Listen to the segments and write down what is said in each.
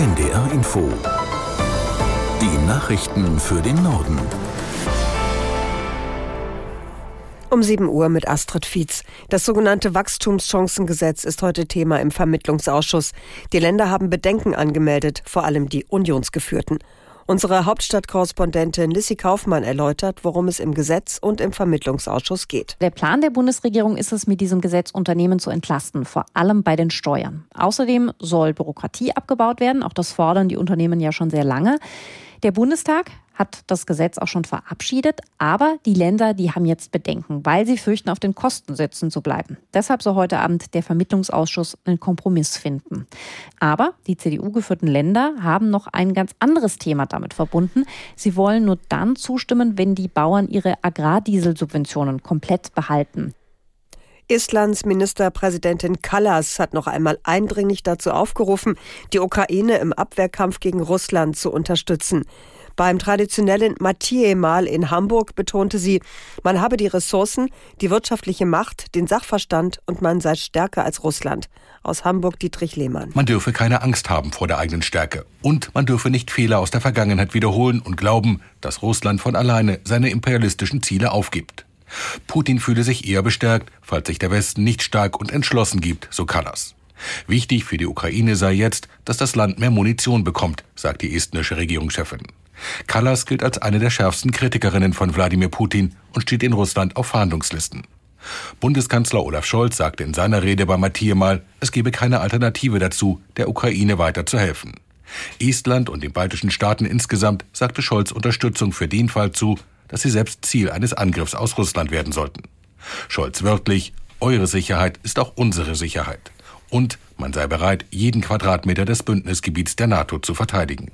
NDR Info. Die Nachrichten für den Norden. Um 7 Uhr mit Astrid Fietz. Das sogenannte Wachstumschancengesetz ist heute Thema im Vermittlungsausschuss. Die Länder haben Bedenken angemeldet, vor allem die Unionsgeführten. Unsere Hauptstadtkorrespondentin Lissy Kaufmann erläutert, worum es im Gesetz und im Vermittlungsausschuss geht. Der Plan der Bundesregierung ist es, mit diesem Gesetz Unternehmen zu entlasten, vor allem bei den Steuern. Außerdem soll Bürokratie abgebaut werden. Auch das fordern die Unternehmen ja schon sehr lange. Der Bundestag hat das Gesetz auch schon verabschiedet, aber die Länder, die haben jetzt Bedenken, weil sie fürchten, auf den Kosten sitzen zu bleiben. Deshalb soll heute Abend der Vermittlungsausschuss einen Kompromiss finden. Aber die CDU-geführten Länder haben noch ein ganz anderes Thema damit verbunden. Sie wollen nur dann zustimmen, wenn die Bauern ihre Agrardieselsubventionen komplett behalten. Estlands Ministerpräsidentin Kallas hat noch einmal eindringlich dazu aufgerufen, die Ukraine im Abwehrkampf gegen Russland zu unterstützen. Beim traditionellen Mathieu-Mahl in Hamburg betonte sie, man habe die Ressourcen, die wirtschaftliche Macht, den Sachverstand und man sei stärker als Russland. Aus Hamburg Dietrich Lehmann. Man dürfe keine Angst haben vor der eigenen Stärke. Und man dürfe nicht Fehler aus der Vergangenheit wiederholen und glauben, dass Russland von alleine seine imperialistischen Ziele aufgibt. Putin fühle sich eher bestärkt, falls sich der Westen nicht stark und entschlossen gibt, so Kallas. Wichtig für die Ukraine sei jetzt, dass das Land mehr Munition bekommt, sagt die estnische Regierungschefin. Kallas gilt als eine der schärfsten Kritikerinnen von Wladimir Putin und steht in Russland auf Verhandlungslisten. Bundeskanzler Olaf Scholz sagte in seiner Rede bei Mathieu mal, es gebe keine Alternative dazu, der Ukraine weiter zu helfen. Estland und den baltischen Staaten insgesamt sagte Scholz Unterstützung für den Fall zu, dass sie selbst Ziel eines Angriffs aus Russland werden sollten. Scholz wörtlich, eure Sicherheit ist auch unsere Sicherheit. Und man sei bereit, jeden Quadratmeter des Bündnisgebiets der NATO zu verteidigen.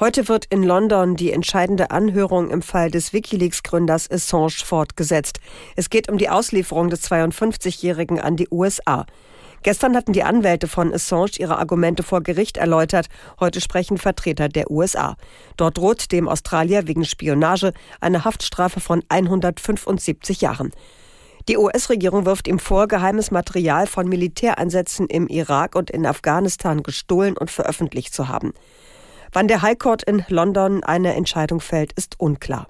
Heute wird in London die entscheidende Anhörung im Fall des Wikileaks-Gründers Assange fortgesetzt. Es geht um die Auslieferung des 52-Jährigen an die USA. Gestern hatten die Anwälte von Assange ihre Argumente vor Gericht erläutert. Heute sprechen Vertreter der USA. Dort droht dem Australier wegen Spionage eine Haftstrafe von 175 Jahren. Die US-Regierung wirft ihm vor, geheimes Material von Militäreinsätzen im Irak und in Afghanistan gestohlen und veröffentlicht zu haben. Wann der High Court in London eine Entscheidung fällt, ist unklar.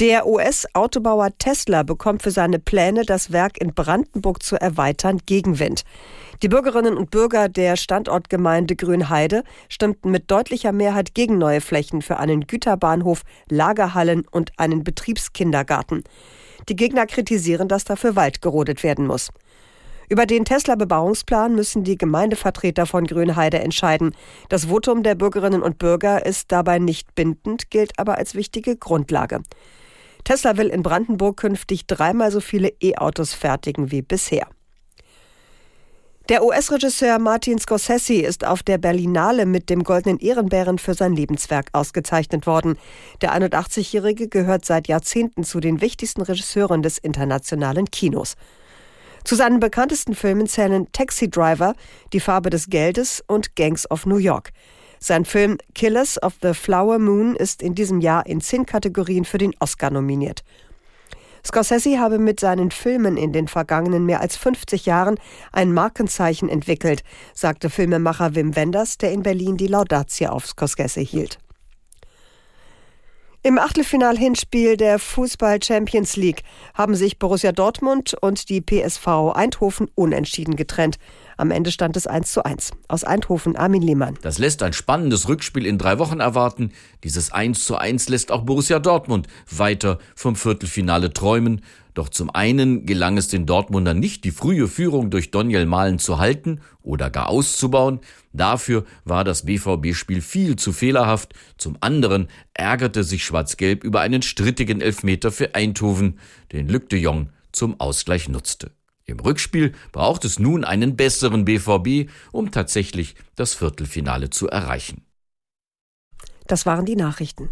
Der US-Autobauer Tesla bekommt für seine Pläne, das Werk in Brandenburg zu erweitern, Gegenwind. Die Bürgerinnen und Bürger der Standortgemeinde Grünheide stimmten mit deutlicher Mehrheit gegen neue Flächen für einen Güterbahnhof, Lagerhallen und einen Betriebskindergarten. Die Gegner kritisieren, dass dafür Wald gerodet werden muss. Über den Tesla-Bebauungsplan müssen die Gemeindevertreter von Grünheide entscheiden. Das Votum der Bürgerinnen und Bürger ist dabei nicht bindend, gilt aber als wichtige Grundlage. Tesla will in Brandenburg künftig dreimal so viele E-Autos fertigen wie bisher. Der US-Regisseur Martin Scorsese ist auf der Berlinale mit dem Goldenen Ehrenbären für sein Lebenswerk ausgezeichnet worden. Der 81-Jährige gehört seit Jahrzehnten zu den wichtigsten Regisseuren des internationalen Kinos. Zu seinen bekanntesten Filmen zählen Taxi Driver, Die Farbe des Geldes und Gangs of New York. Sein Film Killers of the Flower Moon ist in diesem Jahr in zehn Kategorien für den Oscar nominiert. Scorsese habe mit seinen Filmen in den vergangenen mehr als 50 Jahren ein Markenzeichen entwickelt, sagte Filmemacher Wim Wenders, der in Berlin die Laudatie auf Scorsese hielt. Im Achtelfinal-Hinspiel der Fußball Champions League haben sich Borussia Dortmund und die PSV Eindhoven unentschieden getrennt. Am Ende stand es 1 zu 1. Aus Eindhoven Armin Lehmann. Das lässt ein spannendes Rückspiel in drei Wochen erwarten. Dieses 1 zu 1 lässt auch Borussia Dortmund weiter vom Viertelfinale träumen. Doch zum einen gelang es den Dortmundern nicht, die frühe Führung durch Daniel Mahlen zu halten oder gar auszubauen. Dafür war das BVB-Spiel viel zu fehlerhaft. Zum anderen ärgerte sich Schwarz-Gelb über einen strittigen Elfmeter für Eindhoven, den Luc de Jong zum Ausgleich nutzte. Im Rückspiel braucht es nun einen besseren BVB, um tatsächlich das Viertelfinale zu erreichen. Das waren die Nachrichten.